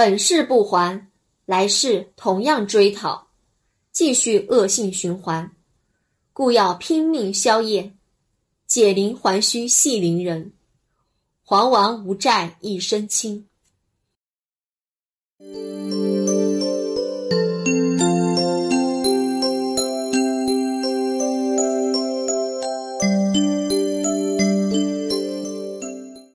本世不还，来世同样追讨，继续恶性循环，故要拼命消业，解铃还须系铃人，还完无债一身轻。